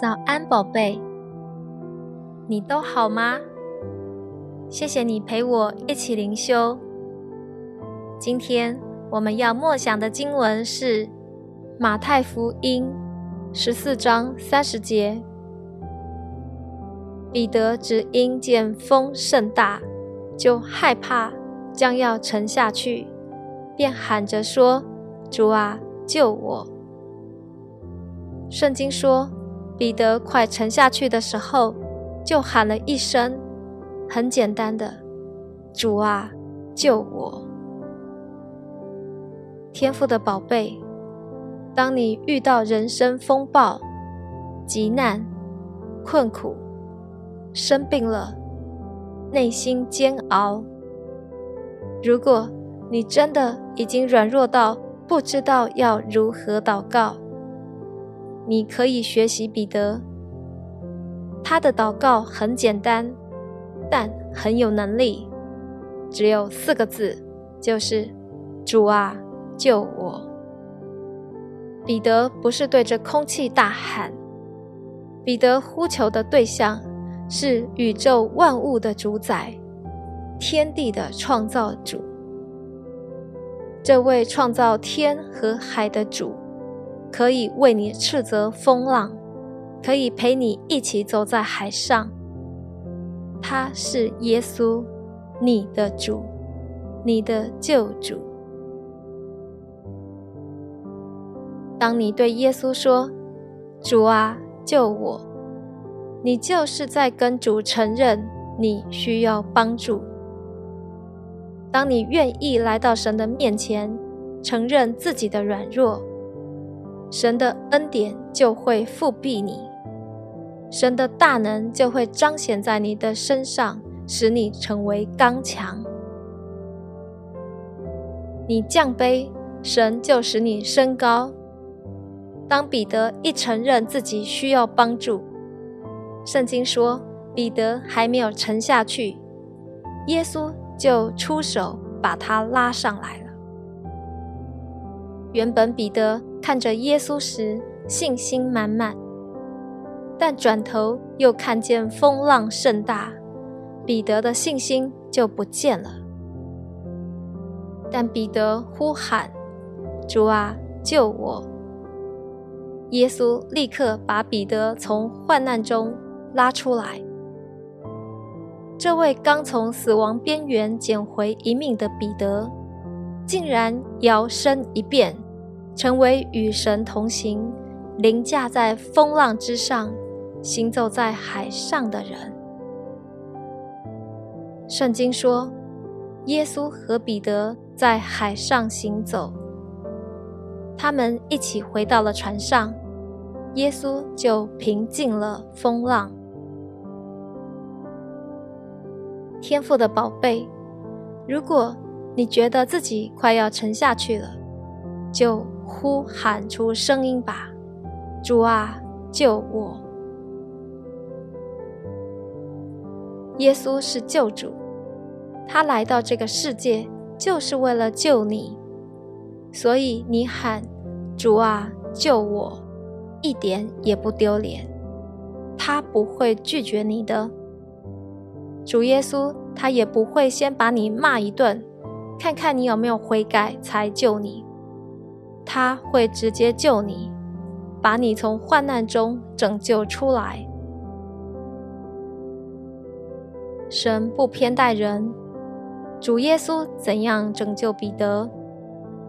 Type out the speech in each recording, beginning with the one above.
早安，宝贝，你都好吗？谢谢你陪我一起灵修。今天我们要默想的经文是马太福音十四章三十节。彼得只因见风甚大，就害怕将要沉下去，便喊着说：“主啊，救我！”圣经说。彼得快沉下去的时候，就喊了一声，很简单的：“主啊，救我！”天父的宝贝，当你遇到人生风暴、急难、困苦、生病了，内心煎熬，如果你真的已经软弱到不知道要如何祷告，你可以学习彼得，他的祷告很简单，但很有能力，只有四个字，就是“主啊，救我”。彼得不是对着空气大喊，彼得呼求的对象是宇宙万物的主宰，天地的创造主，这位创造天和海的主。可以为你斥责风浪，可以陪你一起走在海上。他是耶稣，你的主，你的救主。当你对耶稣说：“主啊，救我！”你就是在跟主承认你需要帮助。当你愿意来到神的面前，承认自己的软弱。神的恩典就会复庇你，神的大能就会彰显在你的身上，使你成为刚强。你降卑，神就使你升高。当彼得一承认自己需要帮助，圣经说彼得还没有沉下去，耶稣就出手把他拉上来了。原本彼得。看着耶稣时，信心满满，但转头又看见风浪甚大，彼得的信心就不见了。但彼得呼喊：“主啊，救我！”耶稣立刻把彼得从患难中拉出来。这位刚从死亡边缘捡回一命的彼得，竟然摇身一变。成为与神同行、凌驾在风浪之上、行走在海上的人。圣经说，耶稣和彼得在海上行走，他们一起回到了船上，耶稣就平静了风浪。天赋的宝贝，如果你觉得自己快要沉下去了，就。呼喊出声音吧，主啊，救我！耶稣是救主，他来到这个世界就是为了救你，所以你喊主啊，救我，一点也不丢脸，他不会拒绝你的。主耶稣，他也不会先把你骂一顿，看看你有没有悔改才救你。他会直接救你，把你从患难中拯救出来。神不偏待人，主耶稣怎样拯救彼得，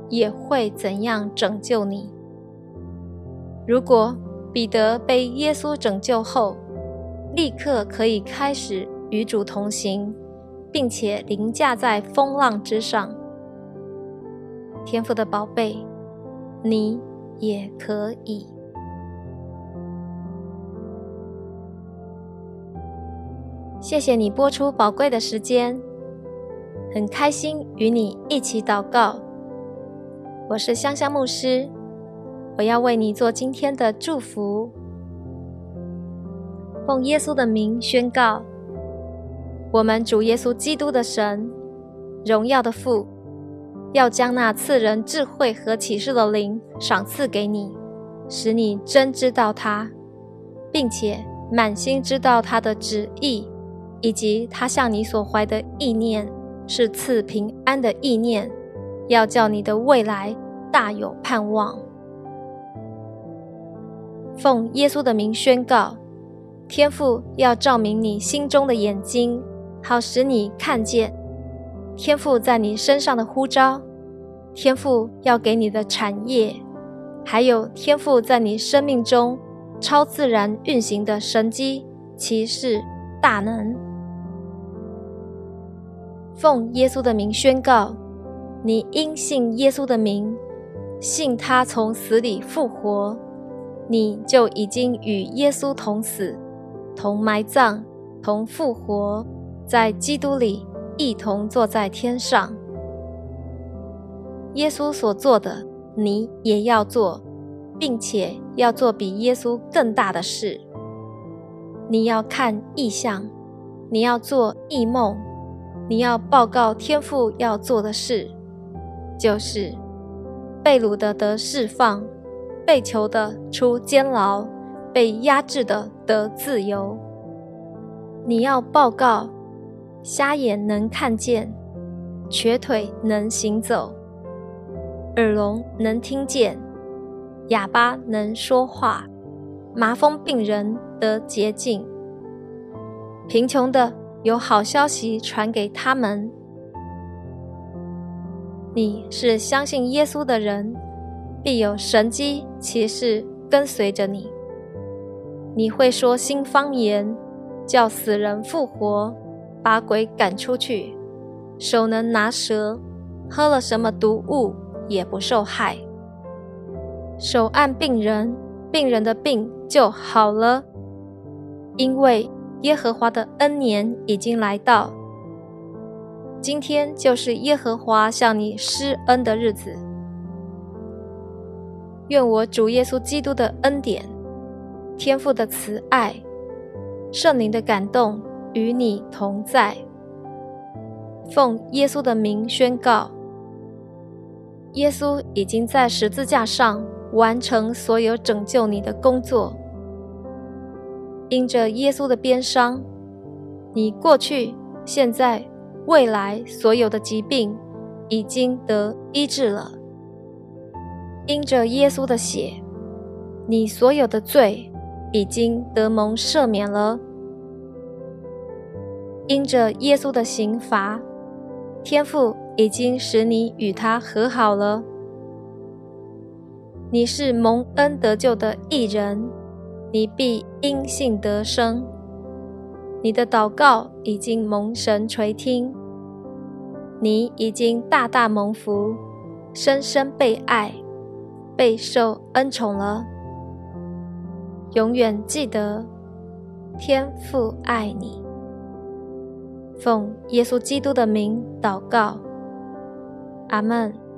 也会怎样拯救你。如果彼得被耶稣拯救后，立刻可以开始与主同行，并且凌驾在风浪之上，天赋的宝贝。你也可以。谢谢你播出宝贵的时间，很开心与你一起祷告。我是香香牧师，我要为你做今天的祝福。奉耶稣的名宣告：我们主耶稣基督的神，荣耀的父。要将那赐人智慧和启示的灵赏赐给你，使你真知道他，并且满心知道他的旨意，以及他向你所怀的意念是赐平安的意念，要叫你的未来大有盼望。奉耶稣的名宣告，天父要照明你心中的眼睛，好使你看见天父在你身上的呼召，天父要给你的产业，还有天父在你生命中超自然运行的神机、骑士、大能。奉耶稣的名宣告，你因信耶稣的名，信他从死里复活。你就已经与耶稣同死、同埋葬、同复活，在基督里一同坐在天上。耶稣所做的，你也要做，并且要做比耶稣更大的事。你要看异象，你要做异梦，你要报告天父要做的事，就是被掳的得释放。被囚的出监牢，被压制的得自由。你要报告：瞎眼能看见，瘸腿能行走，耳聋能听见，哑巴能说话，麻风病人得洁净。贫穷的有好消息传给他们。你是相信耶稣的人。必有神机骑士跟随着你。你会说新方言，叫死人复活，把鬼赶出去，手能拿蛇，喝了什么毒物也不受害。手按病人，病人的病就好了，因为耶和华的恩年已经来到。今天就是耶和华向你施恩的日子。愿我主耶稣基督的恩典、天父的慈爱、圣灵的感动与你同在。奉耶稣的名宣告：耶稣已经在十字架上完成所有拯救你的工作。因着耶稣的鞭伤，你过去、现在、未来所有的疾病已经得医治了。因着耶稣的血，你所有的罪已经得蒙赦免了。因着耶稣的刑罚，天父已经使你与他和好了。你是蒙恩得救的义人，你必因信得生。你的祷告已经蒙神垂听，你已经大大蒙福，深深被爱。备受恩宠了，永远记得天父爱你。奉耶稣基督的名祷告，阿门。